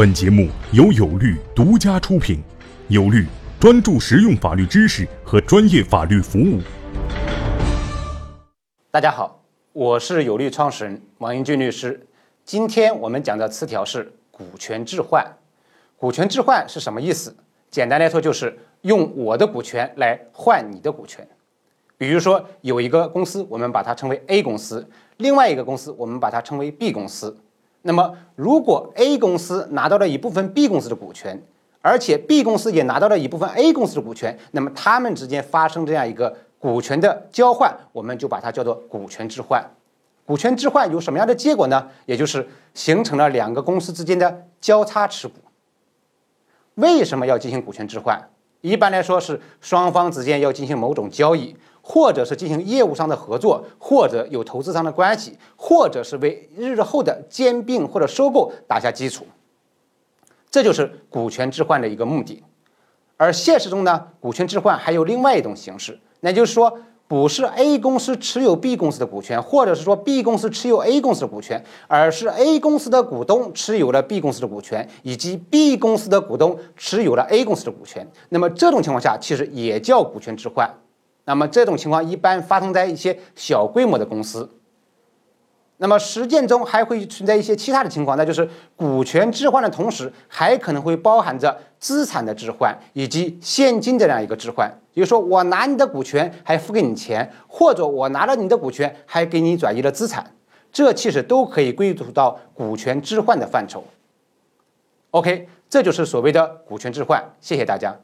本节目由有律独家出品，有律专注实用法律知识和专业法律服务。大家好，我是有律创始人王英俊律师。今天我们讲的词条是股权置换。股权置换是什么意思？简单来说，就是用我的股权来换你的股权。比如说，有一个公司，我们把它称为 A 公司；另外一个公司，我们把它称为 B 公司。那么，如果 A 公司拿到了一部分 B 公司的股权，而且 B 公司也拿到了一部分 A 公司的股权，那么他们之间发生这样一个股权的交换，我们就把它叫做股权置换。股权置换有什么样的结果呢？也就是形成了两个公司之间的交叉持股。为什么要进行股权置换？一般来说是双方之间要进行某种交易。或者是进行业务上的合作，或者有投资上的关系，或者是为日后的兼并或者收购打下基础，这就是股权置换的一个目的。而现实中呢，股权置换还有另外一种形式，那就是说，不是 A 公司持有 B 公司的股权，或者是说 B 公司持有 A 公司的股权，而是 A 公司的股东持有了 B 公司的股权，以及 B 公司的股东持有了 A 公司的股权。那么这种情况下，其实也叫股权置换。那么这种情况一般发生在一些小规模的公司。那么实践中还会存在一些其他的情况，那就是股权置换的同时，还可能会包含着资产的置换以及现金的这样一个置换。也就是说，我拿你的股权还付给你钱，或者我拿了你的股权还给你转移了资产，这其实都可以归属到股权置换的范畴。OK，这就是所谓的股权置换。谢谢大家。